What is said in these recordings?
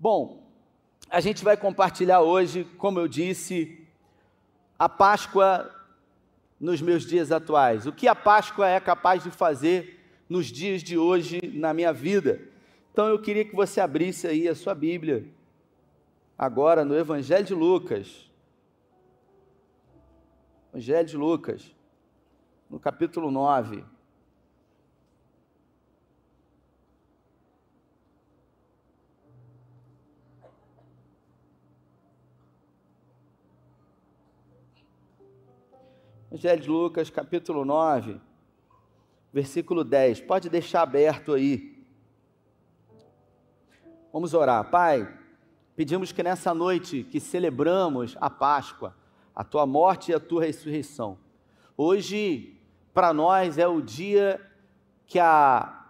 Bom, a gente vai compartilhar hoje, como eu disse, a Páscoa nos meus dias atuais. O que a Páscoa é capaz de fazer nos dias de hoje na minha vida. Então eu queria que você abrisse aí a sua Bíblia, agora no Evangelho de Lucas. Evangelho de Lucas, no capítulo 9. Evangelho de Lucas, capítulo 9, versículo 10. Pode deixar aberto aí. Vamos orar. Pai, pedimos que nessa noite que celebramos a Páscoa, a tua morte e a tua ressurreição, hoje para nós é o dia que a,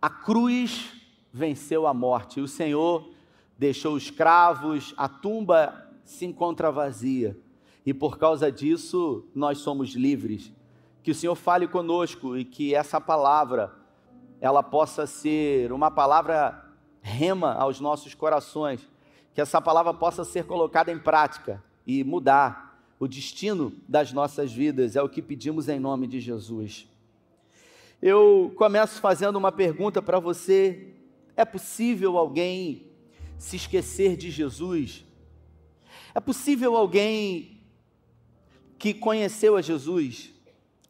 a cruz venceu a morte. O Senhor deixou os cravos, a tumba se encontra vazia e por causa disso nós somos livres. Que o Senhor fale conosco e que essa palavra ela possa ser uma palavra rema aos nossos corações, que essa palavra possa ser colocada em prática e mudar o destino das nossas vidas, é o que pedimos em nome de Jesus. Eu começo fazendo uma pergunta para você: é possível alguém se esquecer de Jesus? É possível alguém que conheceu a Jesus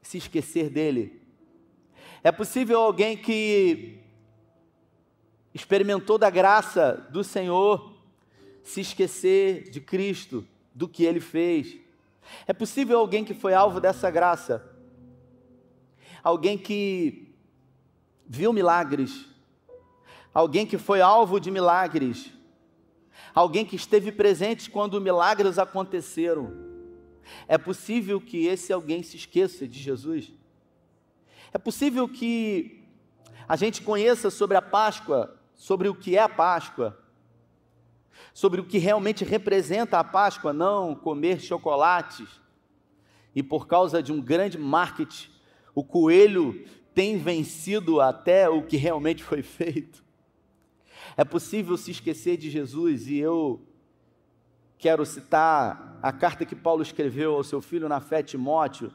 se esquecer dele? É possível alguém que experimentou da graça do Senhor se esquecer de Cristo, do que ele fez? É possível alguém que foi alvo dessa graça? Alguém que viu milagres? Alguém que foi alvo de milagres? Alguém que esteve presente quando milagres aconteceram? É possível que esse alguém se esqueça de Jesus? É possível que a gente conheça sobre a Páscoa, sobre o que é a Páscoa, sobre o que realmente representa a Páscoa, não comer chocolates. E por causa de um grande marketing, o coelho tem vencido até o que realmente foi feito. É possível se esquecer de Jesus e eu quero citar a carta que Paulo escreveu ao seu filho na fé, Timóteo,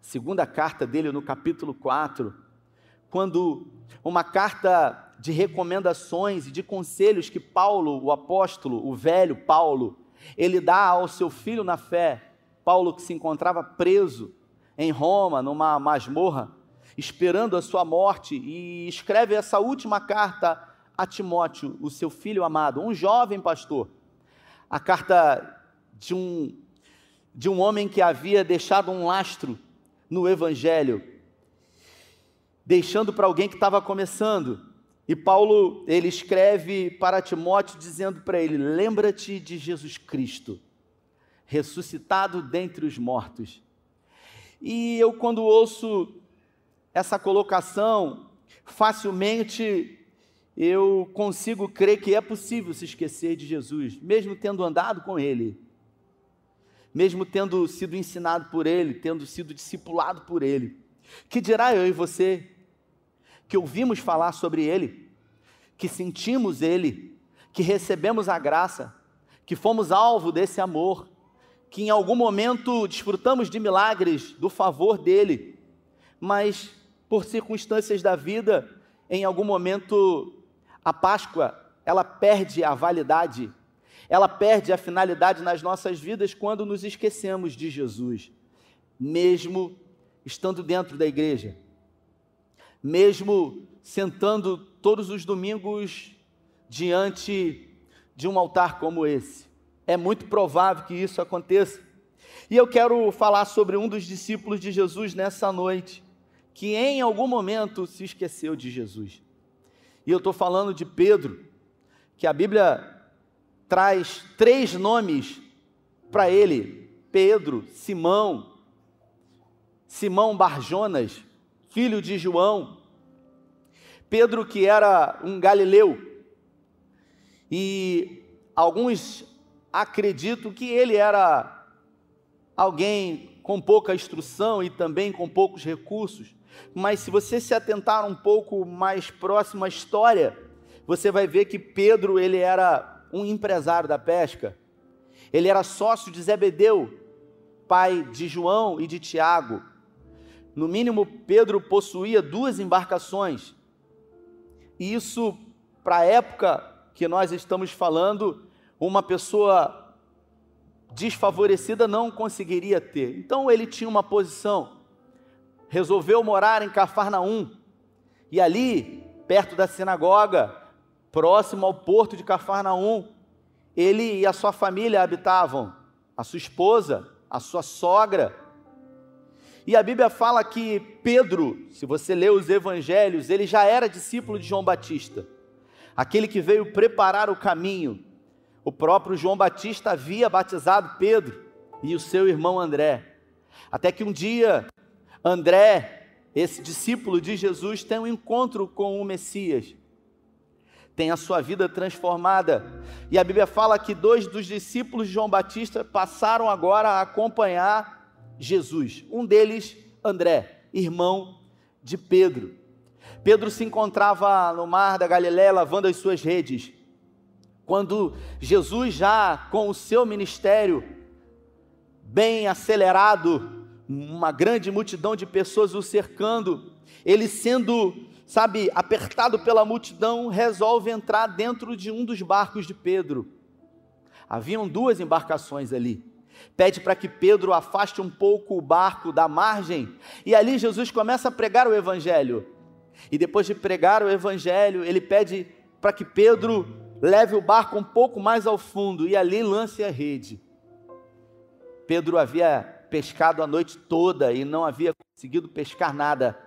segunda carta dele no capítulo 4, quando uma carta de recomendações e de conselhos que Paulo, o apóstolo, o velho Paulo, ele dá ao seu filho na fé, Paulo que se encontrava preso em Roma, numa masmorra, esperando a sua morte, e escreve essa última carta a Timóteo, o seu filho amado, um jovem pastor. A carta de um, de um homem que havia deixado um lastro no Evangelho, deixando para alguém que estava começando. E Paulo, ele escreve para Timóteo dizendo para ele: Lembra-te de Jesus Cristo, ressuscitado dentre os mortos. E eu, quando ouço essa colocação, facilmente eu consigo crer que é possível se esquecer de Jesus, mesmo tendo andado com Ele, mesmo tendo sido ensinado por Ele, tendo sido discipulado por Ele. Que dirá eu e você, que ouvimos falar sobre Ele, que sentimos Ele, que recebemos a graça, que fomos alvo desse amor, que em algum momento desfrutamos de milagres, do favor dEle, mas por circunstâncias da vida, em algum momento a Páscoa, ela perde a validade, ela perde a finalidade nas nossas vidas quando nos esquecemos de Jesus, mesmo estando dentro da igreja, mesmo sentando todos os domingos diante de um altar como esse. É muito provável que isso aconteça. E eu quero falar sobre um dos discípulos de Jesus nessa noite, que em algum momento se esqueceu de Jesus. E eu estou falando de Pedro, que a Bíblia traz três nomes para ele: Pedro, Simão, Simão Barjonas, filho de João. Pedro, que era um galileu, e alguns acreditam que ele era alguém com pouca instrução e também com poucos recursos. Mas se você se atentar um pouco mais próximo à história, você vai ver que Pedro ele era um empresário da pesca. Ele era sócio de Zebedeu, pai de João e de Tiago. No mínimo, Pedro possuía duas embarcações. E isso, para a época que nós estamos falando, uma pessoa desfavorecida não conseguiria ter. Então ele tinha uma posição. Resolveu morar em Cafarnaum. E ali, perto da sinagoga, próximo ao porto de Cafarnaum, ele e a sua família habitavam, a sua esposa, a sua sogra. E a Bíblia fala que Pedro, se você lê os evangelhos, ele já era discípulo de João Batista, aquele que veio preparar o caminho. O próprio João Batista havia batizado Pedro e o seu irmão André. Até que um dia, André, esse discípulo de Jesus, tem um encontro com o Messias tem a sua vida transformada. E a Bíblia fala que dois dos discípulos de João Batista passaram agora a acompanhar Jesus. Um deles, André, irmão de Pedro. Pedro se encontrava no mar da Galiléia lavando as suas redes. Quando Jesus, já com o seu ministério bem acelerado, uma grande multidão de pessoas o cercando, ele sendo sabe, apertado pela multidão, resolve entrar dentro de um dos barcos de Pedro. Haviam duas embarcações ali. Pede para que Pedro afaste um pouco o barco da margem, e ali Jesus começa a pregar o evangelho. E depois de pregar o evangelho, ele pede para que Pedro leve o barco um pouco mais ao fundo e ali lance a rede. Pedro havia pescado a noite toda e não havia conseguido pescar nada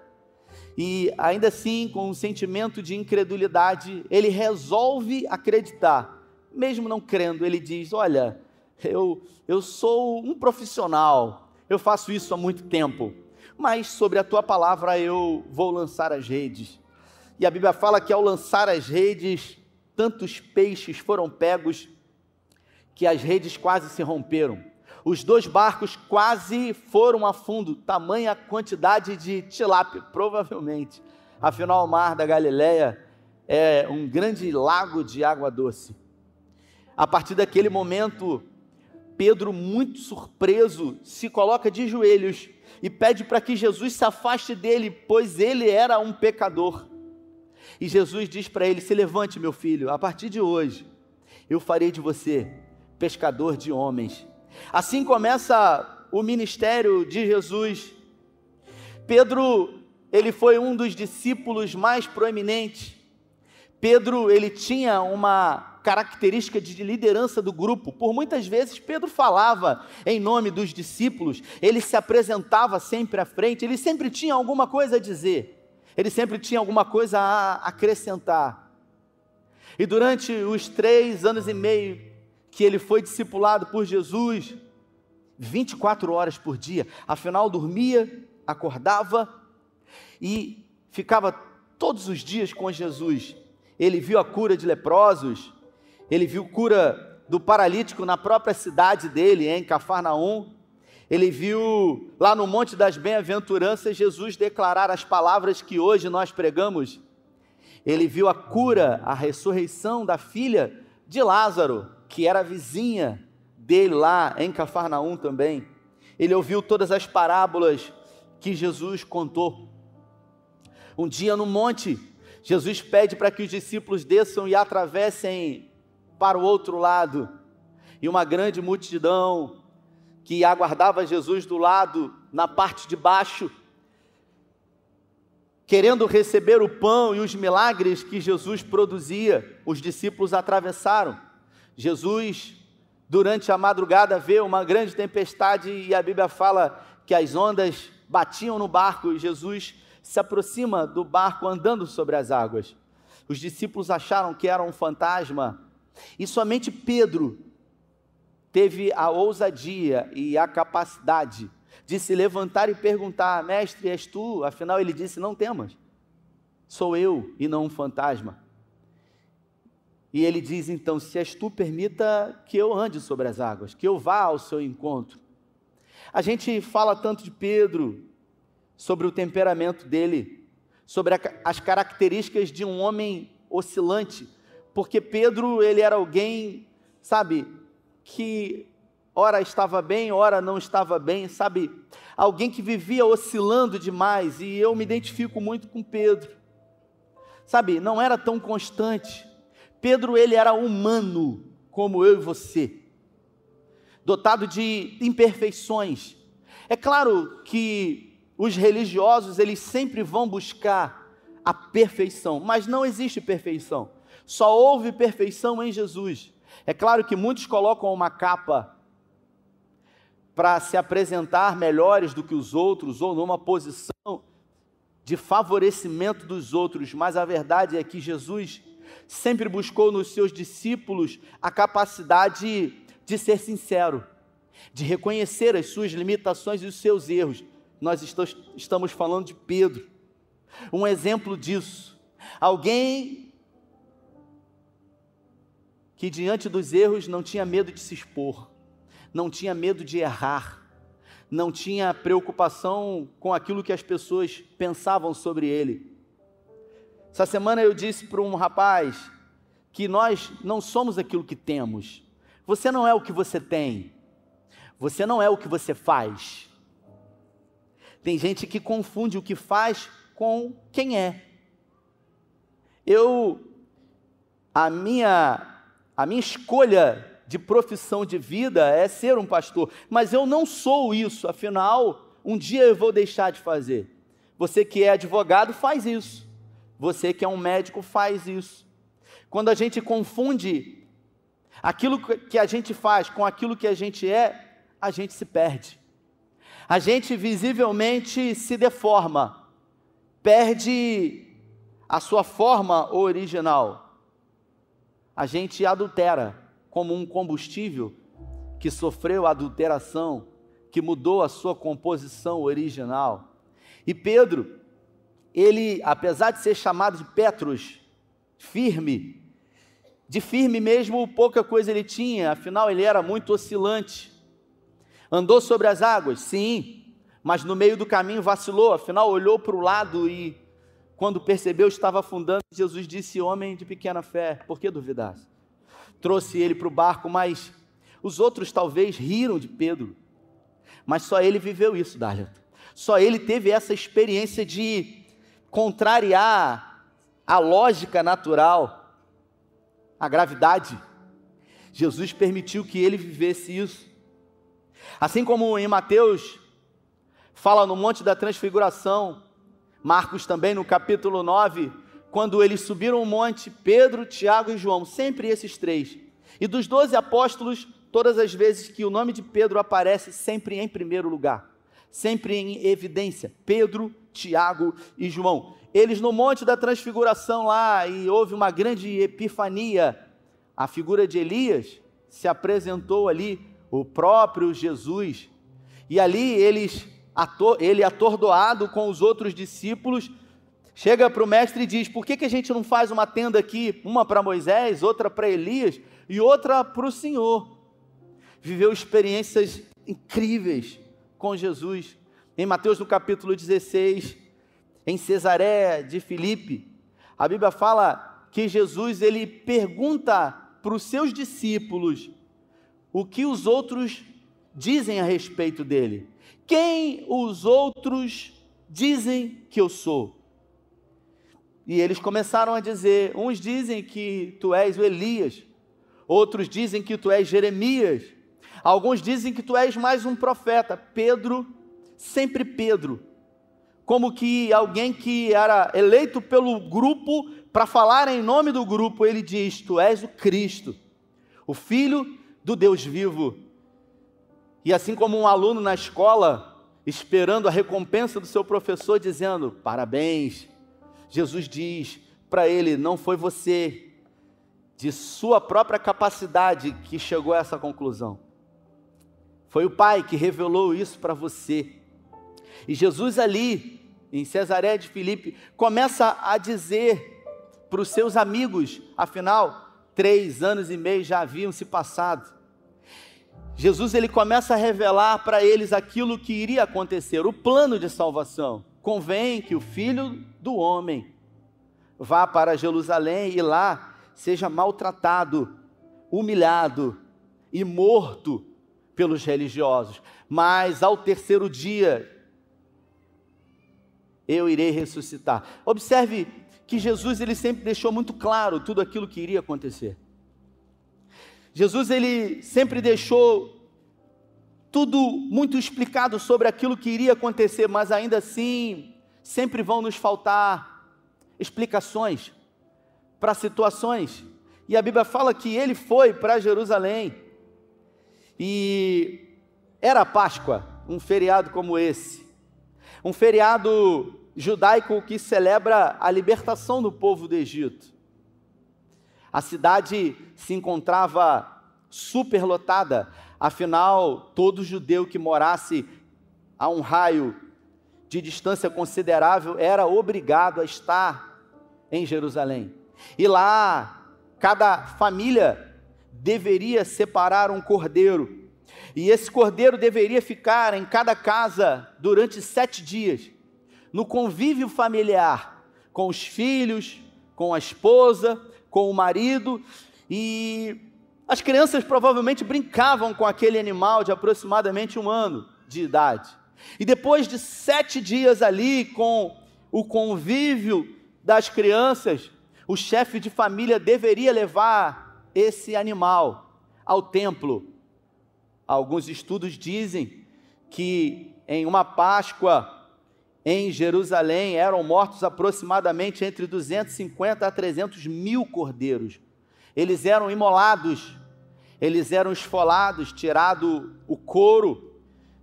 e ainda assim, com um sentimento de incredulidade, ele resolve acreditar, mesmo não crendo, ele diz: Olha, eu, eu sou um profissional, eu faço isso há muito tempo, mas sobre a tua palavra eu vou lançar as redes. E a Bíblia fala que ao lançar as redes, tantos peixes foram pegos que as redes quase se romperam. Os dois barcos quase foram a fundo, tamanha quantidade de tilápia, provavelmente. Afinal, o mar da Galileia é um grande lago de água doce. A partir daquele momento, Pedro, muito surpreso, se coloca de joelhos e pede para que Jesus se afaste dele, pois ele era um pecador. E Jesus diz para ele: Se levante, meu filho, a partir de hoje eu farei de você pescador de homens. Assim começa o ministério de Jesus. Pedro, ele foi um dos discípulos mais proeminentes. Pedro, ele tinha uma característica de liderança do grupo. Por muitas vezes Pedro falava em nome dos discípulos, ele se apresentava sempre à frente, ele sempre tinha alguma coisa a dizer. Ele sempre tinha alguma coisa a acrescentar. E durante os três anos e meio que ele foi discipulado por Jesus 24 horas por dia. Afinal, dormia, acordava e ficava todos os dias com Jesus. Ele viu a cura de leprosos, ele viu cura do paralítico na própria cidade dele, em Cafarnaum. Ele viu lá no Monte das Bem-aventuranças Jesus declarar as palavras que hoje nós pregamos. Ele viu a cura, a ressurreição da filha de Lázaro que era vizinha dele lá em Cafarnaum também. Ele ouviu todas as parábolas que Jesus contou. Um dia no monte, Jesus pede para que os discípulos desçam e atravessem para o outro lado. E uma grande multidão que aguardava Jesus do lado, na parte de baixo, querendo receber o pão e os milagres que Jesus produzia, os discípulos atravessaram. Jesus, durante a madrugada, vê uma grande tempestade e a Bíblia fala que as ondas batiam no barco e Jesus se aproxima do barco andando sobre as águas. Os discípulos acharam que era um fantasma e somente Pedro teve a ousadia e a capacidade de se levantar e perguntar: Mestre, és tu? Afinal, ele disse: Não temas, sou eu e não um fantasma. E ele diz então: Se és tu, permita que eu ande sobre as águas, que eu vá ao seu encontro. A gente fala tanto de Pedro, sobre o temperamento dele, sobre a, as características de um homem oscilante, porque Pedro, ele era alguém, sabe, que ora estava bem, ora não estava bem, sabe? Alguém que vivia oscilando demais, e eu me identifico muito com Pedro. Sabe, não era tão constante. Pedro, ele era humano, como eu e você, dotado de imperfeições. É claro que os religiosos, eles sempre vão buscar a perfeição, mas não existe perfeição. Só houve perfeição em Jesus. É claro que muitos colocam uma capa para se apresentar melhores do que os outros ou numa posição de favorecimento dos outros, mas a verdade é que Jesus sempre buscou nos seus discípulos a capacidade de ser sincero, de reconhecer as suas limitações e os seus erros. Nós estamos falando de Pedro, um exemplo disso. Alguém que diante dos erros não tinha medo de se expor, não tinha medo de errar, não tinha preocupação com aquilo que as pessoas pensavam sobre ele. Essa semana eu disse para um rapaz que nós não somos aquilo que temos. Você não é o que você tem. Você não é o que você faz. Tem gente que confunde o que faz com quem é. Eu a minha a minha escolha de profissão de vida é ser um pastor, mas eu não sou isso, afinal, um dia eu vou deixar de fazer. Você que é advogado faz isso. Você que é um médico faz isso. Quando a gente confunde aquilo que a gente faz com aquilo que a gente é, a gente se perde. A gente visivelmente se deforma, perde a sua forma original a gente adultera como um combustível que sofreu adulteração, que mudou a sua composição original. E Pedro, ele, apesar de ser chamado de Petros, firme, de firme mesmo pouca coisa ele tinha, afinal ele era muito oscilante. Andou sobre as águas, sim, mas no meio do caminho vacilou, afinal olhou para o lado e quando percebeu estava afundando, Jesus disse: Homem de pequena fé, por que duvidasse? Trouxe ele para o barco, mas os outros talvez riram de Pedro. Mas só ele viveu isso, Dália. Só ele teve essa experiência de contrariar a lógica natural, a gravidade. Jesus permitiu que ele vivesse isso. Assim como em Mateus fala no Monte da Transfiguração, Marcos também no capítulo 9, quando eles subiram o monte, Pedro, Tiago e João, sempre esses três. E dos doze apóstolos, todas as vezes que o nome de Pedro aparece, sempre em primeiro lugar, sempre em evidência. Pedro, Tiago e João. Eles no Monte da Transfiguração lá, e houve uma grande epifania. A figura de Elias se apresentou ali, o próprio Jesus. E ali eles ele atordoado com os outros discípulos, chega para o mestre e diz: Por que, que a gente não faz uma tenda aqui, uma para Moisés, outra para Elias e outra para o Senhor? Viveu experiências incríveis com Jesus. Em Mateus, no capítulo 16, em Cesaré de Filipe, a Bíblia fala que Jesus ele pergunta para os seus discípulos o que os outros dizem a respeito dele. Quem os outros dizem que eu sou? E eles começaram a dizer: uns dizem que tu és o Elias, outros dizem que tu és Jeremias, alguns dizem que tu és mais um profeta. Pedro, sempre Pedro, como que alguém que era eleito pelo grupo para falar em nome do grupo, ele diz: Tu és o Cristo, o Filho do Deus vivo. E assim como um aluno na escola, esperando a recompensa do seu professor, dizendo: Parabéns, Jesus diz para ele: Não foi você, de sua própria capacidade, que chegou a essa conclusão. Foi o Pai que revelou isso para você. E Jesus, ali, em Cesaré de Filipe, começa a dizer para os seus amigos, afinal, três anos e meio já haviam se passado. Jesus ele começa a revelar para eles aquilo que iria acontecer, o plano de salvação. Convém que o filho do homem vá para Jerusalém e lá seja maltratado, humilhado e morto pelos religiosos. Mas ao terceiro dia eu irei ressuscitar. Observe que Jesus ele sempre deixou muito claro tudo aquilo que iria acontecer. Jesus ele sempre deixou tudo muito explicado sobre aquilo que iria acontecer, mas ainda assim sempre vão nos faltar explicações para situações. E a Bíblia fala que ele foi para Jerusalém. E era Páscoa, um feriado como esse. Um feriado judaico que celebra a libertação do povo do Egito. A cidade se encontrava superlotada, afinal, todo judeu que morasse a um raio de distância considerável era obrigado a estar em Jerusalém. E lá, cada família deveria separar um cordeiro, e esse cordeiro deveria ficar em cada casa durante sete dias no convívio familiar com os filhos, com a esposa, com o marido, e as crianças provavelmente brincavam com aquele animal de aproximadamente um ano de idade. E depois de sete dias ali com o convívio das crianças, o chefe de família deveria levar esse animal ao templo. Alguns estudos dizem que em uma Páscoa em Jerusalém eram mortos aproximadamente entre 250 a 300 mil cordeiros. Eles eram imolados, eles eram esfolados, tirado o couro,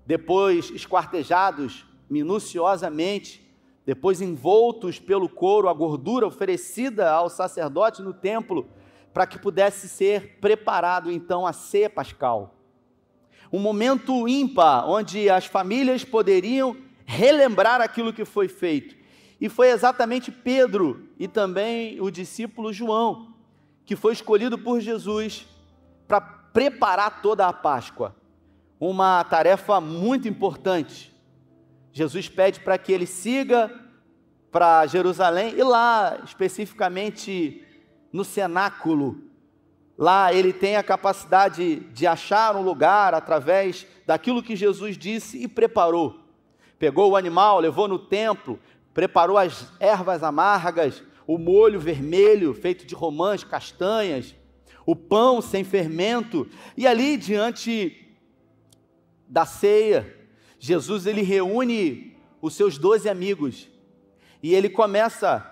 depois esquartejados minuciosamente, depois envoltos pelo couro, a gordura oferecida ao sacerdote no templo, para que pudesse ser preparado então a ceia pascal. Um momento ímpar, onde as famílias poderiam relembrar aquilo que foi feito. E foi exatamente Pedro e também o discípulo João que foi escolhido por Jesus para preparar toda a Páscoa. Uma tarefa muito importante. Jesus pede para que ele siga para Jerusalém e lá, especificamente no cenáculo, lá ele tem a capacidade de achar um lugar através daquilo que Jesus disse e preparou. Pegou o animal, levou no templo, preparou as ervas amargas, o molho vermelho feito de romãs, castanhas, o pão sem fermento, e ali diante da ceia, Jesus ele reúne os seus doze amigos. E ele começa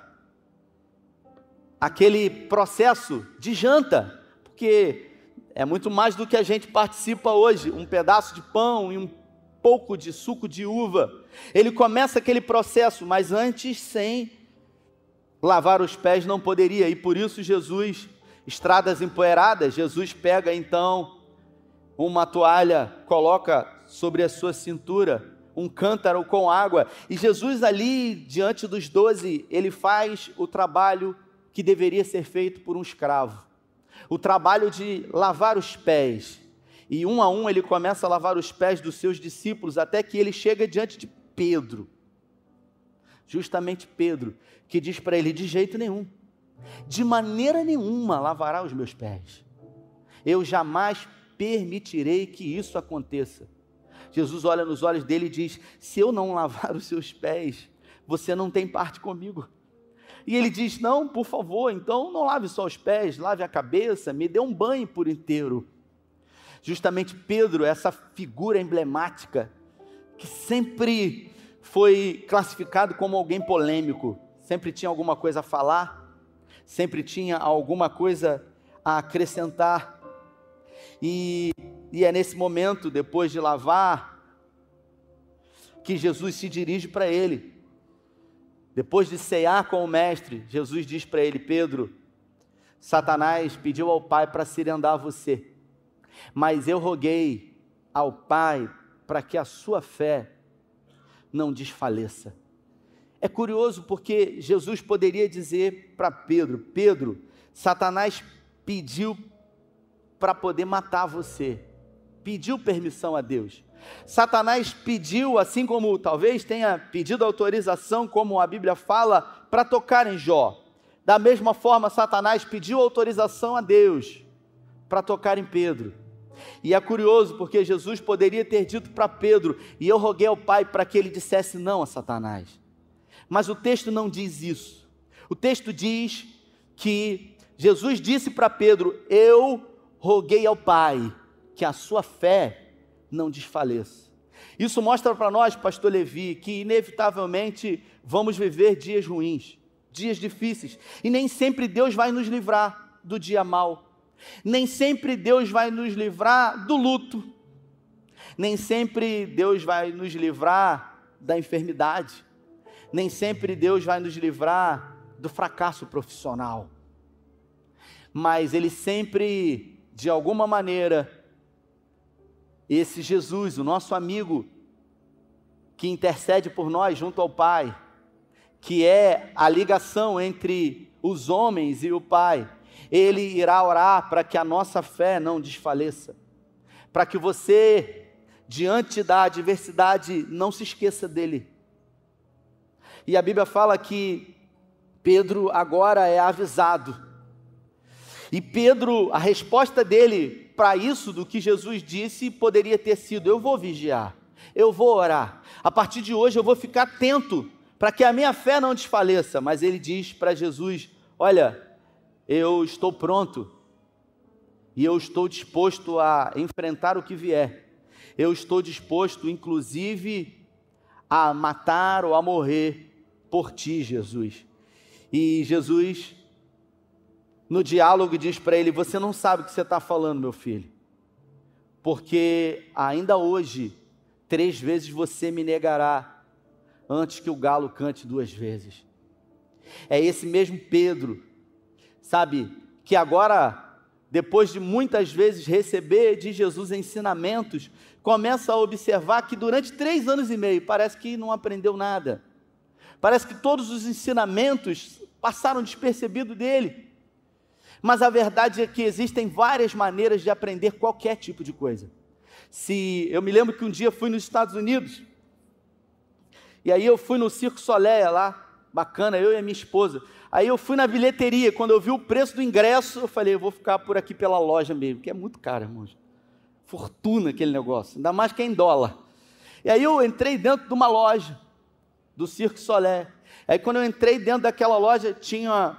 aquele processo de janta, porque é muito mais do que a gente participa hoje, um pedaço de pão e um pouco de suco de uva. Ele começa aquele processo, mas antes sem lavar os pés não poderia, e por isso Jesus, estradas empoeiradas, Jesus pega então uma toalha, coloca sobre a sua cintura, um cântaro com água, e Jesus ali, diante dos doze, ele faz o trabalho que deveria ser feito por um escravo, o trabalho de lavar os pés, e um a um ele começa a lavar os pés dos seus discípulos, até que ele chega diante de Pedro. Justamente Pedro, que diz para ele: de jeito nenhum, de maneira nenhuma lavará os meus pés. Eu jamais permitirei que isso aconteça. Jesus olha nos olhos dele e diz: Se eu não lavar os seus pés, você não tem parte comigo. E ele diz: Não, por favor, então não lave só os pés, lave a cabeça, me dê um banho por inteiro. Justamente Pedro, essa figura emblemática, que sempre foi classificado como alguém polêmico, sempre tinha alguma coisa a falar, sempre tinha alguma coisa a acrescentar. E, e é nesse momento, depois de lavar, que Jesus se dirige para ele. Depois de cear com o Mestre, Jesus diz para ele: Pedro, Satanás pediu ao Pai para cirandar você mas eu roguei ao Pai para que a sua fé não desfaleça. É curioso porque Jesus poderia dizer para Pedro: Pedro, Satanás pediu para poder matar você, pediu permissão a Deus. Satanás pediu, assim como talvez tenha pedido autorização, como a Bíblia fala, para tocar em Jó. Da mesma forma, Satanás pediu autorização a Deus para tocar em Pedro. E é curioso porque Jesus poderia ter dito para Pedro, e eu roguei ao Pai para que ele dissesse não a Satanás. Mas o texto não diz isso. O texto diz que Jesus disse para Pedro: Eu roguei ao Pai que a sua fé não desfaleça. Isso mostra para nós, pastor Levi, que inevitavelmente vamos viver dias ruins, dias difíceis, e nem sempre Deus vai nos livrar do dia mau. Nem sempre Deus vai nos livrar do luto. Nem sempre Deus vai nos livrar da enfermidade. Nem sempre Deus vai nos livrar do fracasso profissional. Mas Ele sempre, de alguma maneira, esse Jesus, o nosso amigo, que intercede por nós junto ao Pai, que é a ligação entre os homens e o Pai, ele irá orar para que a nossa fé não desfaleça, para que você, diante da adversidade, não se esqueça dele. E a Bíblia fala que Pedro agora é avisado. E Pedro, a resposta dele para isso do que Jesus disse poderia ter sido: Eu vou vigiar, eu vou orar. A partir de hoje eu vou ficar atento para que a minha fé não desfaleça. Mas ele diz para Jesus: Olha, eu estou pronto e eu estou disposto a enfrentar o que vier. Eu estou disposto, inclusive, a matar ou a morrer por ti, Jesus. E Jesus, no diálogo, diz para ele: Você não sabe o que você está falando, meu filho, porque ainda hoje, três vezes você me negará antes que o galo cante duas vezes. É esse mesmo Pedro sabe, que agora, depois de muitas vezes receber de Jesus ensinamentos, começa a observar que durante três anos e meio parece que não aprendeu nada. Parece que todos os ensinamentos passaram despercebido dele. Mas a verdade é que existem várias maneiras de aprender qualquer tipo de coisa. Se eu me lembro que um dia fui nos Estados Unidos, e aí eu fui no Circo Soleil lá, bacana, eu e a minha esposa. Aí eu fui na bilheteria, quando eu vi o preço do ingresso, eu falei, eu vou ficar por aqui pela loja mesmo, que é muito caro, irmãos. Fortuna aquele negócio, ainda mais que é em dólar. E aí eu entrei dentro de uma loja do Cirque Solé. Aí quando eu entrei dentro daquela loja, tinha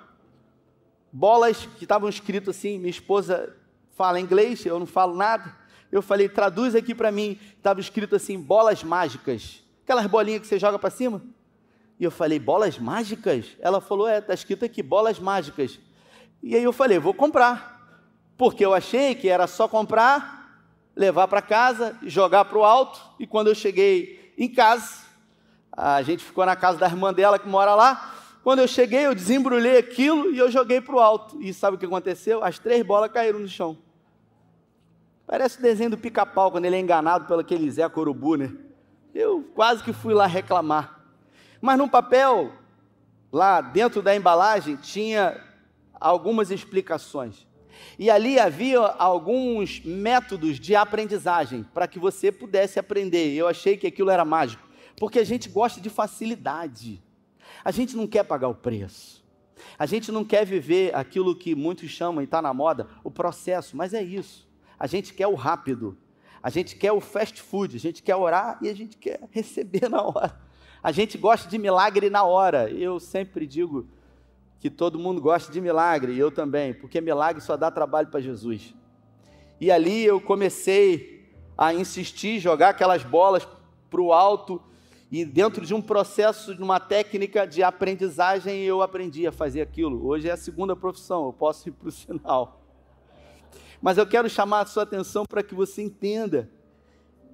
bolas que estavam escritas assim, minha esposa fala inglês, eu não falo nada. Eu falei, traduz aqui para mim. Estava escrito assim, bolas mágicas. Aquelas bolinhas que você joga para cima. E eu falei, bolas mágicas? Ela falou, é, está escrito aqui, bolas mágicas. E aí eu falei, vou comprar. Porque eu achei que era só comprar, levar para casa, jogar para o alto. E quando eu cheguei em casa, a gente ficou na casa da irmã dela que mora lá. Quando eu cheguei, eu desembrulhei aquilo e eu joguei para o alto. E sabe o que aconteceu? As três bolas caíram no chão. Parece o desenho do pica-pau, quando ele é enganado pelo aquele Zé Corubu, né? Eu quase que fui lá reclamar. Mas no papel, lá dentro da embalagem, tinha algumas explicações. E ali havia alguns métodos de aprendizagem para que você pudesse aprender. Eu achei que aquilo era mágico, porque a gente gosta de facilidade. A gente não quer pagar o preço. A gente não quer viver aquilo que muitos chamam e está na moda, o processo, mas é isso. A gente quer o rápido. A gente quer o fast food. A gente quer orar e a gente quer receber na hora. A gente gosta de milagre na hora. Eu sempre digo que todo mundo gosta de milagre, e eu também, porque milagre só dá trabalho para Jesus. E ali eu comecei a insistir, jogar aquelas bolas para o alto, e dentro de um processo, de uma técnica de aprendizagem, eu aprendi a fazer aquilo. Hoje é a segunda profissão, eu posso ir para o sinal. Mas eu quero chamar a sua atenção para que você entenda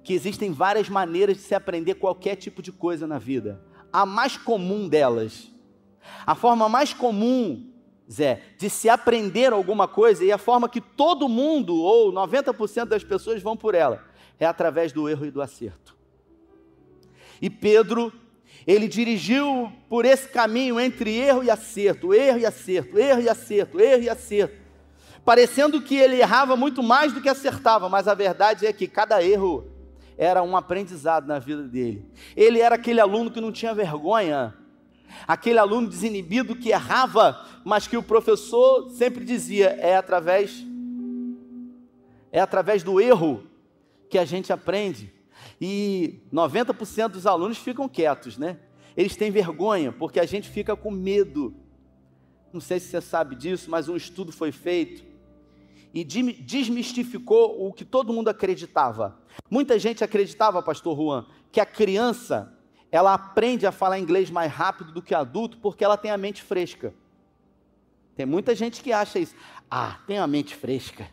que existem várias maneiras de se aprender qualquer tipo de coisa na vida. A mais comum delas, a forma mais comum, Zé, de se aprender alguma coisa e a forma que todo mundo ou 90% das pessoas vão por ela é através do erro e do acerto. E Pedro, ele dirigiu por esse caminho entre erro e acerto, erro e acerto, erro e acerto, erro e acerto, parecendo que ele errava muito mais do que acertava, mas a verdade é que cada erro era um aprendizado na vida dele. Ele era aquele aluno que não tinha vergonha aquele aluno desinibido que errava, mas que o professor sempre dizia: é através é através do erro que a gente aprende. E 90% dos alunos ficam quietos, né? Eles têm vergonha porque a gente fica com medo. Não sei se você sabe disso, mas um estudo foi feito e desmistificou o que todo mundo acreditava. Muita gente acreditava, pastor Juan, que a criança ela aprende a falar inglês mais rápido do que adulto porque ela tem a mente fresca. Tem muita gente que acha isso. Ah, tem a mente fresca.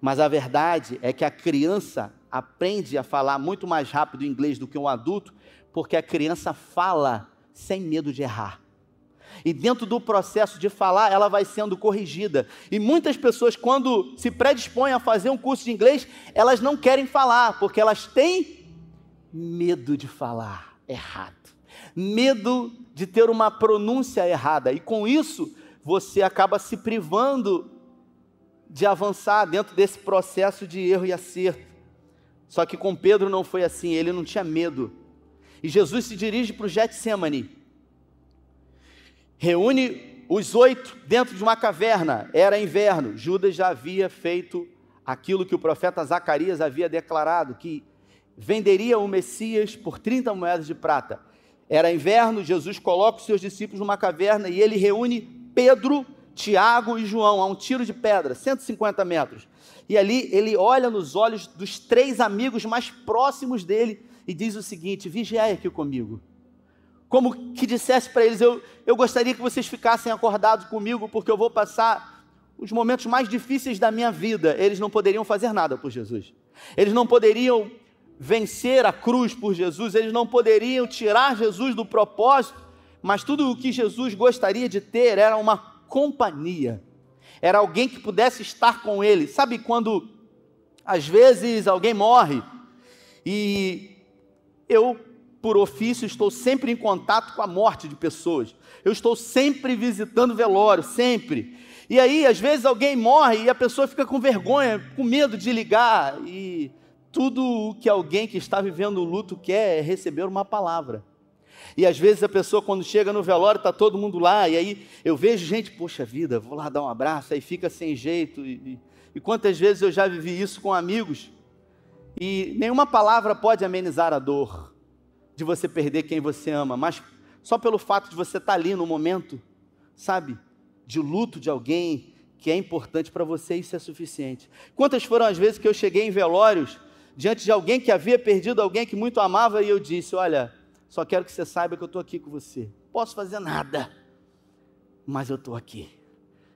Mas a verdade é que a criança aprende a falar muito mais rápido inglês do que um adulto, porque a criança fala sem medo de errar. E dentro do processo de falar, ela vai sendo corrigida. E muitas pessoas, quando se predispõem a fazer um curso de inglês, elas não querem falar, porque elas têm medo de falar errado, medo de ter uma pronúncia errada. E com isso, você acaba se privando de avançar dentro desse processo de erro e acerto. Só que com Pedro não foi assim, ele não tinha medo. E Jesus se dirige para o Getsemane, reúne os oito dentro de uma caverna, era inverno, Judas já havia feito aquilo que o profeta Zacarias havia declarado, que venderia o Messias por 30 moedas de prata. Era inverno, Jesus coloca os seus discípulos numa caverna e ele reúne Pedro, Tiago e João a um tiro de pedra, 150 metros. E ali ele olha nos olhos dos três amigos mais próximos dele e diz o seguinte: vigiai aqui comigo. Como que dissesse para eles: eu, eu gostaria que vocês ficassem acordados comigo, porque eu vou passar os momentos mais difíceis da minha vida. Eles não poderiam fazer nada por Jesus. Eles não poderiam vencer a cruz por Jesus, eles não poderiam tirar Jesus do propósito, mas tudo o que Jesus gostaria de ter era uma companhia, era alguém que pudesse estar com ele. Sabe quando às vezes alguém morre e eu, por ofício, estou sempre em contato com a morte de pessoas. Eu estou sempre visitando velório, sempre. E aí, às vezes, alguém morre e a pessoa fica com vergonha, com medo de ligar. E tudo o que alguém que está vivendo o luto quer é receber uma palavra. E às vezes a pessoa, quando chega no velório, está todo mundo lá, e aí eu vejo gente, poxa vida, vou lá dar um abraço, aí fica sem jeito. E, e quantas vezes eu já vivi isso com amigos, e nenhuma palavra pode amenizar a dor de você perder quem você ama, mas só pelo fato de você estar tá ali no momento, sabe, de luto de alguém que é importante para você, isso é suficiente. Quantas foram as vezes que eu cheguei em velórios diante de alguém que havia perdido alguém que muito amava e eu disse: Olha, só quero que você saiba que eu estou aqui com você. Posso fazer nada, mas eu estou aqui.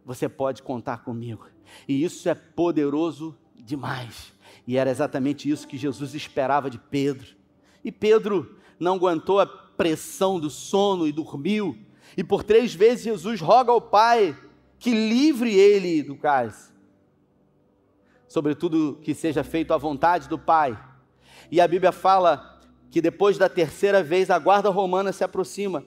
Você pode contar comigo. E isso é poderoso demais. E era exatamente isso que Jesus esperava de Pedro. E Pedro não aguentou a pressão do sono e dormiu. E por três vezes Jesus roga ao Pai que livre ele do cálice. Sobretudo que seja feito à vontade do Pai. E a Bíblia fala que depois da terceira vez a guarda romana se aproxima.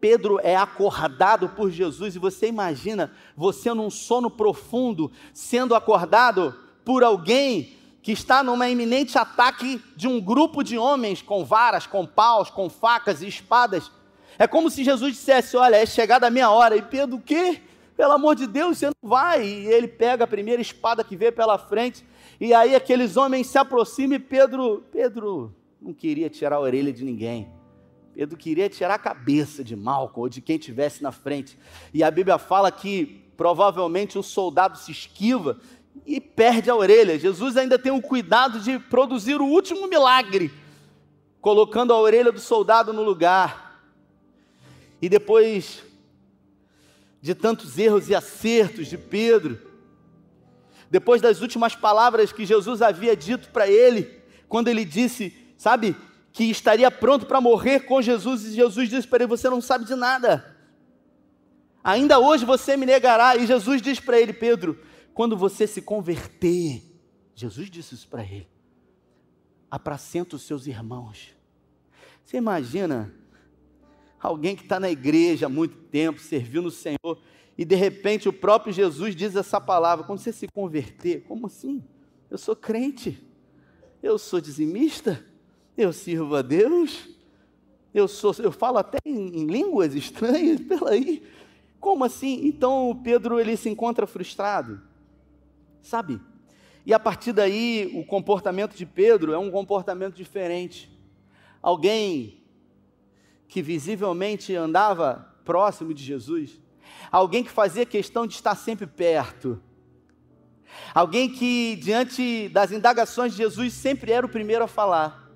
Pedro é acordado por Jesus e você imagina você num sono profundo sendo acordado por alguém que está numa iminente ataque de um grupo de homens com varas, com paus, com facas e espadas. É como se Jesus dissesse: Olha, é chegada a minha hora. E Pedro, o quê? Pelo amor de Deus, você não vai. E ele pega a primeira espada que vê pela frente. E aí aqueles homens se aproximam e Pedro, Pedro, não queria tirar a orelha de ninguém. Pedro queria tirar a cabeça de Malco ou de quem estivesse na frente. E a Bíblia fala que provavelmente o soldado se esquiva e perde a orelha. Jesus ainda tem o cuidado de produzir o último milagre, colocando a orelha do soldado no lugar. E depois de tantos erros e acertos de Pedro, depois das últimas palavras que Jesus havia dito para ele, quando ele disse: sabe, que estaria pronto para morrer com Jesus, e Jesus disse para ele: Você não sabe de nada. Ainda hoje você me negará. E Jesus diz para ele: Pedro, quando você se converter, Jesus disse isso para ele: apacenta os seus irmãos. Você imagina alguém que está na igreja há muito tempo, servindo o Senhor, e de repente o próprio Jesus diz essa palavra: quando você se converter, como assim? Eu sou crente, eu sou dizimista, eu sirvo a Deus. Eu, sou, eu falo até em, em línguas estranhas, peraí. Como assim? Então Pedro ele se encontra frustrado, sabe? E a partir daí o comportamento de Pedro é um comportamento diferente. Alguém que visivelmente andava próximo de Jesus, alguém que fazia questão de estar sempre perto, alguém que diante das indagações de Jesus sempre era o primeiro a falar,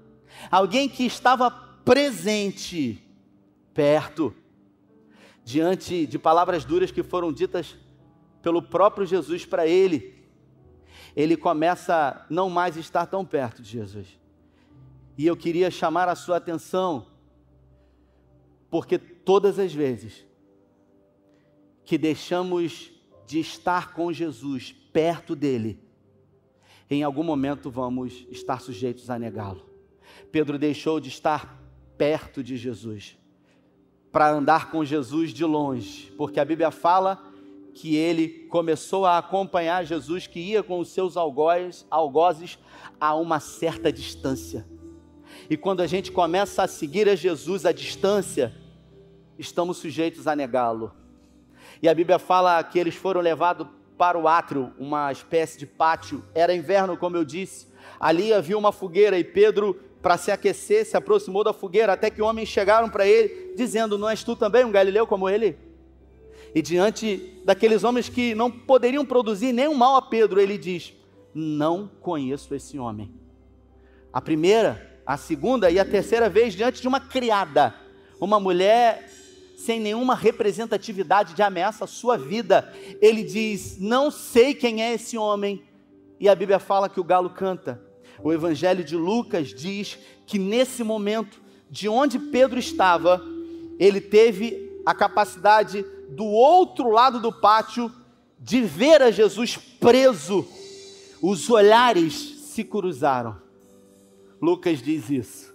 alguém que estava presente, perto, diante de palavras duras que foram ditas pelo próprio Jesus para ele, ele começa a não mais estar tão perto de Jesus. E eu queria chamar a sua atenção, porque todas as vezes que deixamos de estar com Jesus, perto dele, em algum momento vamos estar sujeitos a negá-lo. Pedro deixou de estar perto de Jesus para andar com Jesus de longe, porque a Bíblia fala que ele começou a acompanhar Jesus, que ia com os seus algozes, algozes a uma certa distância. E quando a gente começa a seguir a Jesus à distância, estamos sujeitos a negá-lo. E a Bíblia fala que eles foram levados para o átrio, uma espécie de pátio. Era inverno, como eu disse. Ali havia uma fogueira e Pedro para se aquecer, se aproximou da fogueira, até que homens chegaram para ele, dizendo: Não és tu também um galileu como ele? E diante daqueles homens que não poderiam produzir nenhum mal a Pedro, ele diz: Não conheço esse homem. A primeira, a segunda e a terceira vez diante de uma criada, uma mulher sem nenhuma representatividade de ameaça à sua vida. Ele diz: Não sei quem é esse homem. E a Bíblia fala que o galo canta. O Evangelho de Lucas diz que nesse momento, de onde Pedro estava, ele teve a capacidade do outro lado do pátio de ver a Jesus preso. Os olhares se cruzaram. Lucas diz isso.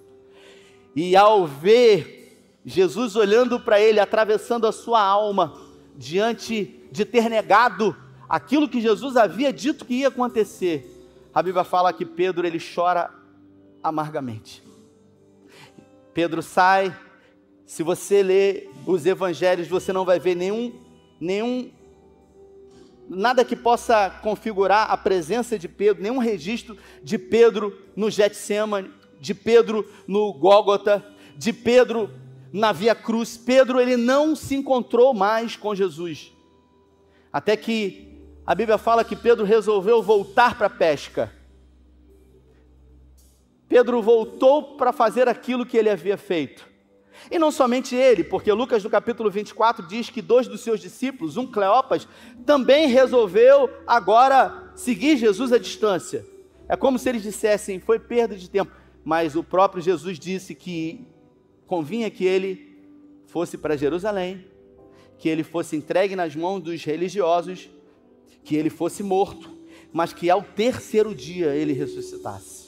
E ao ver Jesus olhando para ele, atravessando a sua alma, diante de ter negado aquilo que Jesus havia dito que ia acontecer, a Bíblia fala que Pedro ele chora amargamente. Pedro sai. Se você ler os evangelhos, você não vai ver nenhum nenhum nada que possa configurar a presença de Pedro, nenhum registro de Pedro no Getsemane, de Pedro no Gólgota, de Pedro na Via Cruz. Pedro ele não se encontrou mais com Jesus. Até que a Bíblia fala que Pedro resolveu voltar para a pesca. Pedro voltou para fazer aquilo que ele havia feito. E não somente ele, porque Lucas no capítulo 24 diz que dois dos seus discípulos, um Cleopas, também resolveu agora seguir Jesus à distância. É como se eles dissessem, foi perda de tempo. Mas o próprio Jesus disse que convinha que ele fosse para Jerusalém, que ele fosse entregue nas mãos dos religiosos que ele fosse morto, mas que ao terceiro dia ele ressuscitasse.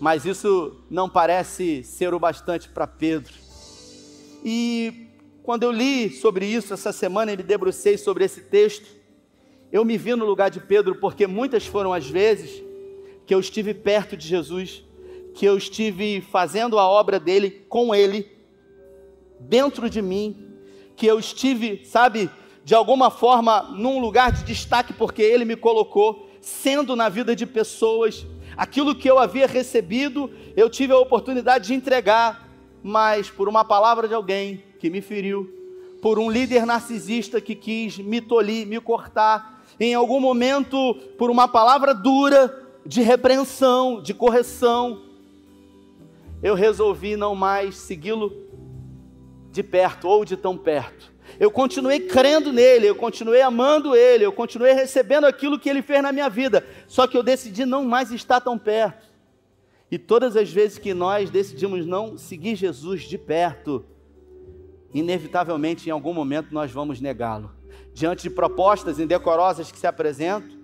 Mas isso não parece ser o bastante para Pedro. E quando eu li sobre isso essa semana e me debrucei sobre esse texto, eu me vi no lugar de Pedro, porque muitas foram as vezes que eu estive perto de Jesus, que eu estive fazendo a obra dele com ele, dentro de mim, que eu estive, sabe, de alguma forma num lugar de destaque, porque Ele me colocou, sendo na vida de pessoas, aquilo que eu havia recebido, eu tive a oportunidade de entregar, mas por uma palavra de alguém que me feriu, por um líder narcisista que quis me tolir, me cortar, em algum momento, por uma palavra dura de repreensão, de correção, eu resolvi não mais segui-lo de perto ou de tão perto eu continuei crendo nele, eu continuei amando ele, eu continuei recebendo aquilo que ele fez na minha vida, só que eu decidi não mais estar tão perto. E todas as vezes que nós decidimos não seguir Jesus de perto, inevitavelmente em algum momento nós vamos negá-lo. Diante de propostas indecorosas que se apresentam,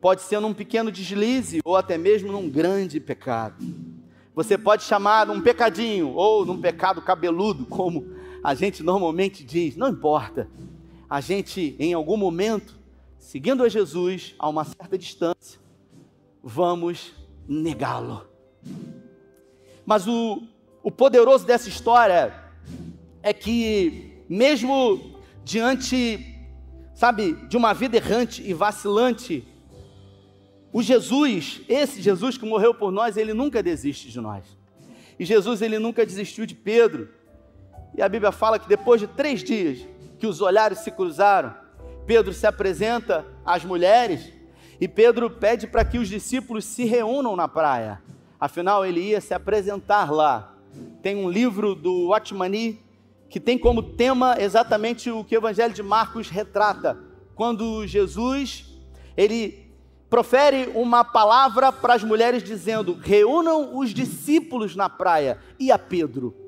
pode ser num pequeno deslize ou até mesmo num grande pecado. Você pode chamar um pecadinho ou num pecado cabeludo, como a gente normalmente diz, não importa. A gente, em algum momento, seguindo a Jesus a uma certa distância, vamos negá-lo. Mas o o poderoso dessa história é que, mesmo diante, sabe, de uma vida errante e vacilante, o Jesus, esse Jesus que morreu por nós, ele nunca desiste de nós. E Jesus, ele nunca desistiu de Pedro. E a Bíblia fala que depois de três dias que os olhares se cruzaram, Pedro se apresenta às mulheres e Pedro pede para que os discípulos se reúnam na praia. Afinal, ele ia se apresentar lá. Tem um livro do Watmani que tem como tema exatamente o que o Evangelho de Marcos retrata. Quando Jesus, ele profere uma palavra para as mulheres dizendo: "Reúnam os discípulos na praia" e a Pedro.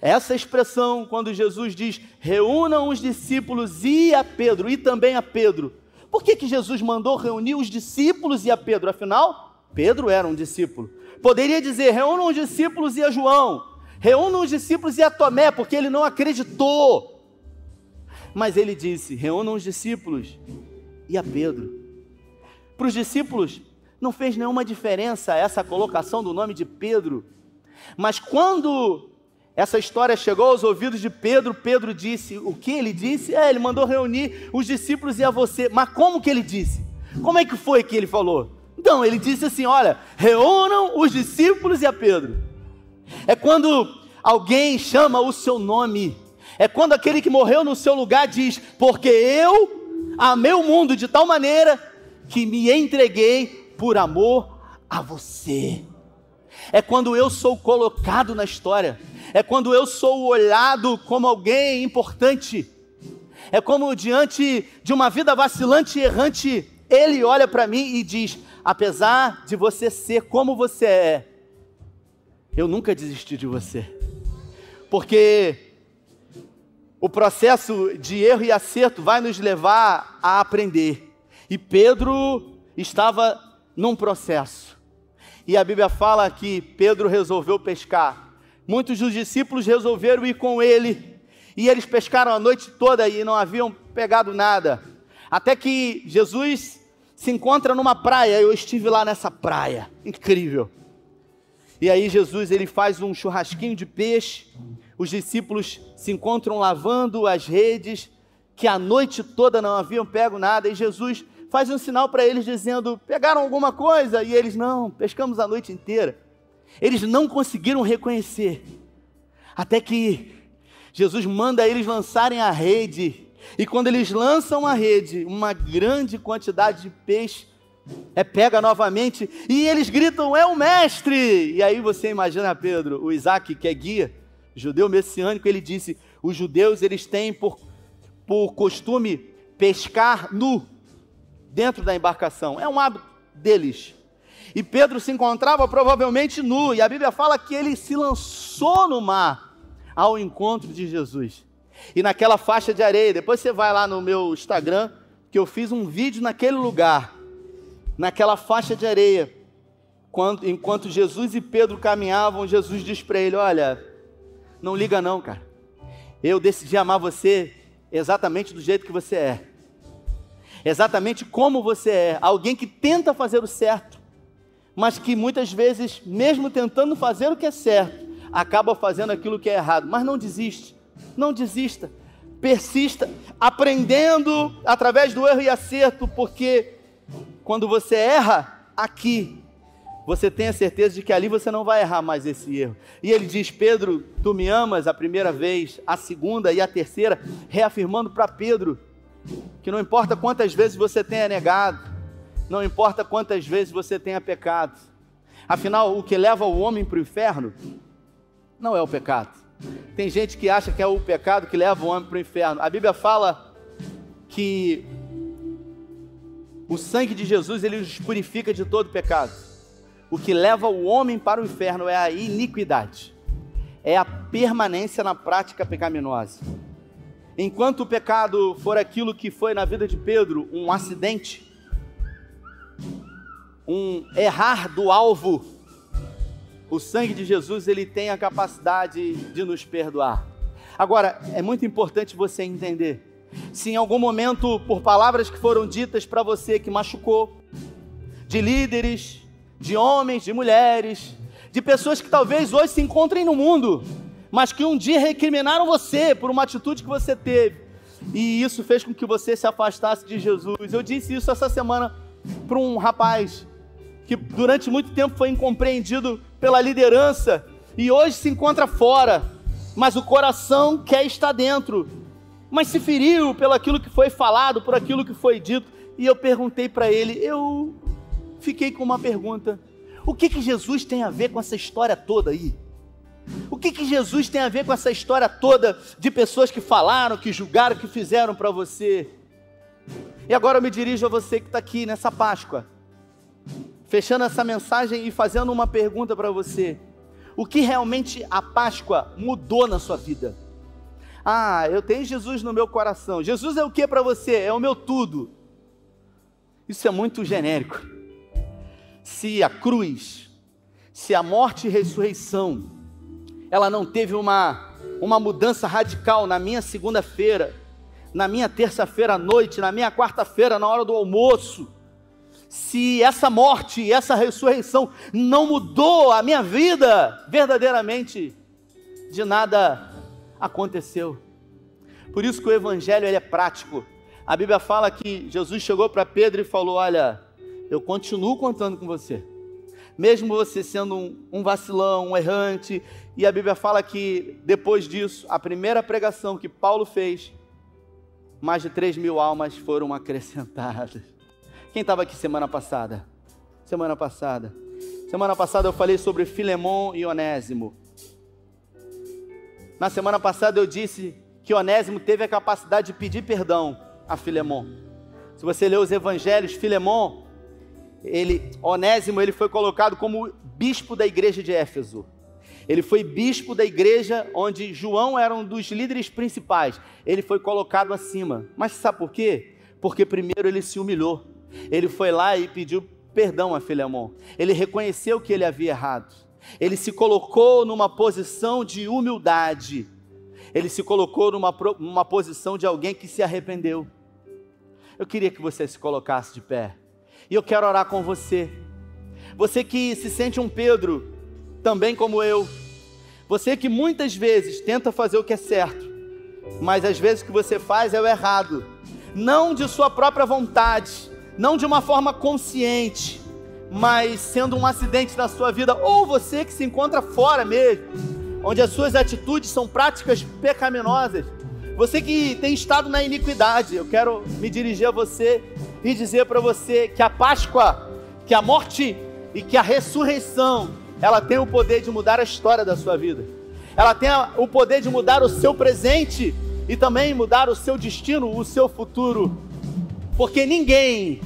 Essa expressão, quando Jesus diz: reúnam os discípulos e a Pedro, e também a Pedro. Por que, que Jesus mandou reunir os discípulos e a Pedro? Afinal, Pedro era um discípulo. Poderia dizer: reúnam os discípulos e a João, reúnam os discípulos e a Tomé, porque ele não acreditou. Mas ele disse: reúnam os discípulos e a Pedro. Para os discípulos, não fez nenhuma diferença essa colocação do nome de Pedro. Mas quando essa história chegou aos ouvidos de Pedro. Pedro disse: O que ele disse? É, ele mandou reunir os discípulos e a você. Mas como que ele disse? Como é que foi que ele falou? Então, ele disse assim: Olha, reúnam os discípulos e a Pedro. É quando alguém chama o seu nome. É quando aquele que morreu no seu lugar diz: Porque eu amei o mundo de tal maneira que me entreguei por amor a você. É quando eu sou colocado na história é quando eu sou olhado como alguém importante, é como diante de uma vida vacilante e errante, Ele olha para mim e diz: apesar de você ser como você é, eu nunca desisti de você, porque o processo de erro e acerto vai nos levar a aprender. E Pedro estava num processo. E a Bíblia fala que Pedro resolveu pescar. Muitos dos discípulos resolveram ir com ele. E eles pescaram a noite toda e não haviam pegado nada. Até que Jesus se encontra numa praia. Eu estive lá nessa praia. Incrível. E aí Jesus ele faz um churrasquinho de peixe. Os discípulos se encontram lavando as redes, que a noite toda não haviam pego nada. E Jesus faz um sinal para eles dizendo: "Pegaram alguma coisa?" E eles: "Não, pescamos a noite inteira." Eles não conseguiram reconhecer. Até que Jesus manda eles lançarem a rede. E quando eles lançam a rede, uma grande quantidade de peixe é pega novamente e eles gritam: É o mestre! E aí você imagina Pedro, o Isaac, que é guia, judeu messiânico, ele disse: Os judeus eles têm por, por costume pescar nu dentro da embarcação, é um hábito deles. E Pedro se encontrava provavelmente nu, e a Bíblia fala que ele se lançou no mar ao encontro de Jesus. E naquela faixa de areia, depois você vai lá no meu Instagram, que eu fiz um vídeo naquele lugar, naquela faixa de areia, quando, enquanto Jesus e Pedro caminhavam, Jesus diz para ele: Olha, não liga não, cara. Eu decidi amar você exatamente do jeito que você é, exatamente como você é, alguém que tenta fazer o certo, mas que muitas vezes, mesmo tentando fazer o que é certo, acaba fazendo aquilo que é errado. Mas não desiste, não desista, persista, aprendendo através do erro e acerto, porque quando você erra aqui, você tem a certeza de que ali você não vai errar mais esse erro. E ele diz: Pedro, tu me amas a primeira vez, a segunda e a terceira, reafirmando para Pedro que não importa quantas vezes você tenha negado, não importa quantas vezes você tenha pecado. Afinal, o que leva o homem para o inferno não é o pecado. Tem gente que acha que é o pecado que leva o homem para o inferno. A Bíblia fala que o sangue de Jesus ele nos purifica de todo pecado. O que leva o homem para o inferno é a iniquidade, é a permanência na prática pecaminosa. Enquanto o pecado for aquilo que foi na vida de Pedro, um acidente, um errar do alvo, o sangue de Jesus ele tem a capacidade de nos perdoar. Agora, é muito importante você entender. Se em algum momento, por palavras que foram ditas para você que machucou, de líderes, de homens, de mulheres, de pessoas que talvez hoje se encontrem no mundo, mas que um dia recriminaram você por uma atitude que você teve. E isso fez com que você se afastasse de Jesus. Eu disse isso essa semana para um rapaz que durante muito tempo foi incompreendido pela liderança e hoje se encontra fora, mas o coração quer estar dentro. Mas se feriu pelo aquilo que foi falado, por aquilo que foi dito. E eu perguntei para ele, eu fiquei com uma pergunta: o que que Jesus tem a ver com essa história toda aí? O que que Jesus tem a ver com essa história toda de pessoas que falaram, que julgaram, que fizeram para você? E agora eu me dirijo a você que está aqui nessa Páscoa, fechando essa mensagem e fazendo uma pergunta para você: o que realmente a Páscoa mudou na sua vida? Ah, eu tenho Jesus no meu coração. Jesus é o que para você? É o meu tudo. Isso é muito genérico. Se a cruz, se a morte e ressurreição, ela não teve uma, uma mudança radical na minha segunda-feira, na minha terça-feira à noite, na minha quarta-feira, na hora do almoço, se essa morte e essa ressurreição não mudou a minha vida verdadeiramente, de nada aconteceu. Por isso que o evangelho ele é prático. A Bíblia fala que Jesus chegou para Pedro e falou: Olha, eu continuo contando com você. Mesmo você sendo um, um vacilão, um errante, e a Bíblia fala que depois disso, a primeira pregação que Paulo fez, mais de 3 mil almas foram acrescentadas. Quem estava aqui semana passada? Semana passada. Semana passada eu falei sobre Filemon e Onésimo. Na semana passada eu disse que Onésimo teve a capacidade de pedir perdão a Filemon. Se você ler os evangelhos, Filemon, ele, Onésimo, ele foi colocado como bispo da igreja de Éfeso. Ele foi bispo da igreja onde João era um dos líderes principais. Ele foi colocado acima. Mas sabe por quê? Porque primeiro ele se humilhou. Ele foi lá e pediu perdão a Filemon. Ele reconheceu que ele havia errado. Ele se colocou numa posição de humildade. Ele se colocou numa, numa posição de alguém que se arrependeu. Eu queria que você se colocasse de pé. E eu quero orar com você. Você que se sente um Pedro, também como eu. Você que muitas vezes tenta fazer o que é certo, mas às vezes o que você faz é o errado. Não de sua própria vontade, não de uma forma consciente, mas sendo um acidente na sua vida, ou você que se encontra fora mesmo, onde as suas atitudes são práticas pecaminosas, você que tem estado na iniquidade, eu quero me dirigir a você e dizer para você que a Páscoa, que a morte e que a ressurreição, ela tem o poder de mudar a história da sua vida. Ela tem o poder de mudar o seu presente e também mudar o seu destino, o seu futuro. Porque ninguém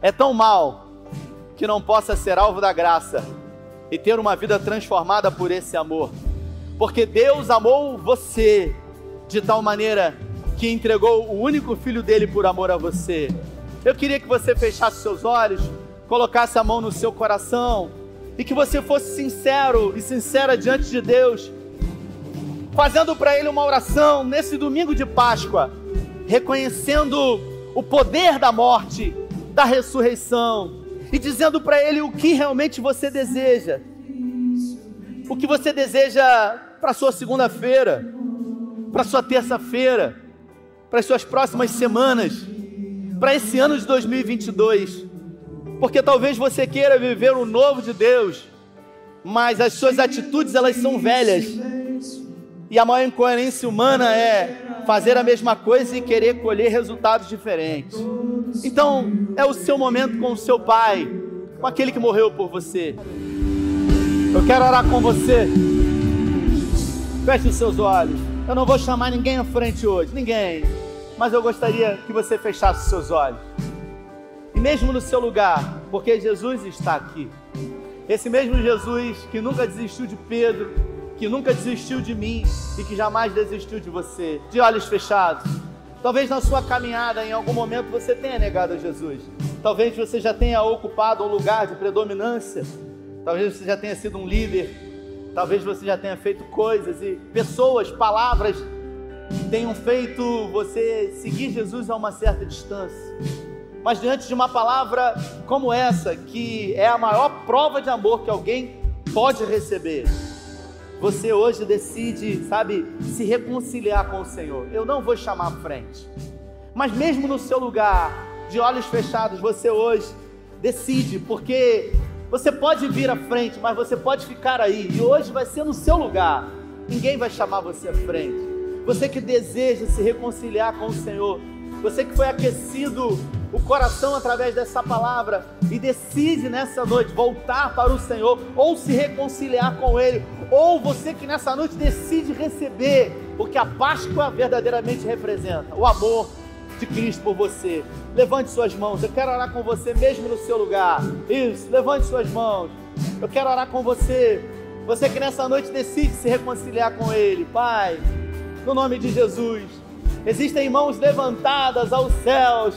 é tão mal que não possa ser alvo da graça e ter uma vida transformada por esse amor. Porque Deus amou você de tal maneira que entregou o único filho dele por amor a você. Eu queria que você fechasse seus olhos, colocasse a mão no seu coração e que você fosse sincero e sincera diante de Deus, fazendo para Ele uma oração nesse domingo de Páscoa, reconhecendo o poder da morte, da ressurreição e dizendo para Ele o que realmente você deseja, o que você deseja para sua segunda-feira, para sua terça-feira, para as suas próximas semanas, para esse ano de 2022, porque talvez você queira viver o novo de Deus, mas as suas atitudes elas são velhas. E a maior incoerência humana é fazer a mesma coisa e querer colher resultados diferentes. Então, é o seu momento com o seu pai, com aquele que morreu por você. Eu quero orar com você. Feche os seus olhos. Eu não vou chamar ninguém à frente hoje, ninguém. Mas eu gostaria que você fechasse os seus olhos. Mesmo no seu lugar, porque Jesus está aqui. Esse mesmo Jesus que nunca desistiu de Pedro, que nunca desistiu de mim e que jamais desistiu de você, de olhos fechados. Talvez na sua caminhada, em algum momento, você tenha negado a Jesus. Talvez você já tenha ocupado um lugar de predominância. Talvez você já tenha sido um líder. Talvez você já tenha feito coisas e pessoas, palavras tenham feito você seguir Jesus a uma certa distância. Mas diante de uma palavra como essa, que é a maior prova de amor que alguém pode receber. Você hoje decide, sabe, se reconciliar com o Senhor. Eu não vou chamar à frente. Mas mesmo no seu lugar, de olhos fechados, você hoje decide, porque você pode vir à frente, mas você pode ficar aí. E hoje vai ser no seu lugar. Ninguém vai chamar você à frente. Você que deseja se reconciliar com o Senhor, você que foi aquecido o coração através dessa palavra e decide nessa noite voltar para o Senhor ou se reconciliar com Ele, ou você que nessa noite decide receber, porque a Páscoa verdadeiramente representa o amor de Cristo por você. Levante suas mãos, eu quero orar com você mesmo no seu lugar. Isso, levante suas mãos. Eu quero orar com você. Você que nessa noite decide se reconciliar com Ele, Pai, no nome de Jesus. Existem mãos levantadas aos céus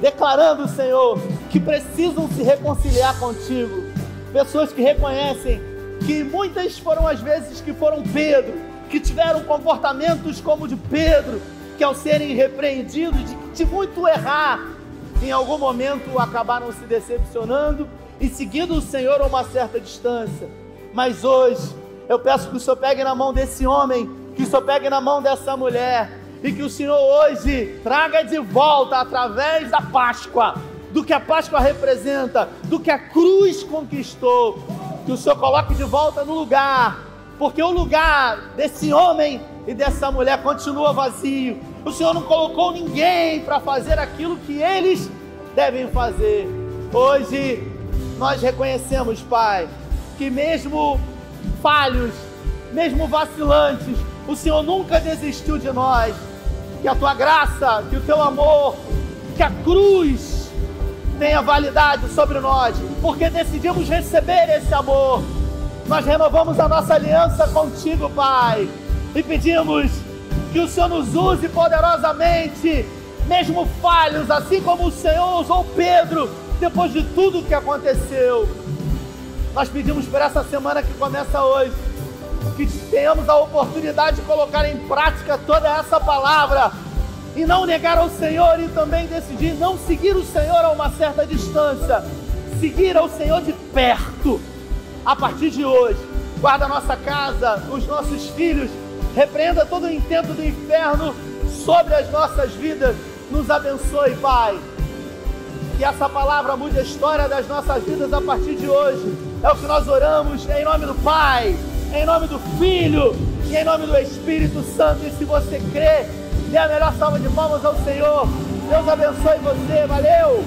declarando, Senhor, que precisam se reconciliar contigo. Pessoas que reconhecem que muitas foram as vezes que foram Pedro, que tiveram comportamentos como o de Pedro, que ao serem repreendidos de, de muito errar, em algum momento acabaram se decepcionando e seguindo o Senhor a uma certa distância. Mas hoje, eu peço que o Senhor pegue na mão desse homem, que o Senhor pegue na mão dessa mulher, e que o Senhor hoje traga de volta, através da Páscoa, do que a Páscoa representa, do que a cruz conquistou, que o Senhor coloque de volta no lugar, porque o lugar desse homem e dessa mulher continua vazio. O Senhor não colocou ninguém para fazer aquilo que eles devem fazer. Hoje nós reconhecemos, Pai, que mesmo falhos, mesmo vacilantes, o Senhor nunca desistiu de nós. Que a tua graça, que o teu amor, que a cruz tenha validade sobre nós, porque decidimos receber esse amor. Nós renovamos a nossa aliança contigo, Pai, e pedimos que o Senhor nos use poderosamente, mesmo falhos, assim como o Senhor usou Pedro depois de tudo que aconteceu. Nós pedimos por essa semana que começa hoje que tenhamos a oportunidade de colocar em prática toda essa palavra e não negar ao Senhor e também decidir não seguir o Senhor a uma certa distância, seguir ao Senhor de perto. A partir de hoje, guarda a nossa casa, os nossos filhos, repreenda todo o intento do inferno sobre as nossas vidas, nos abençoe, Pai. Que essa palavra mude a história das nossas vidas a partir de hoje. É o que nós oramos em nome do Pai em nome do Filho e em nome do Espírito Santo. E se você crê, dê a melhor salva de palmas ao Senhor. Deus abençoe você. Valeu!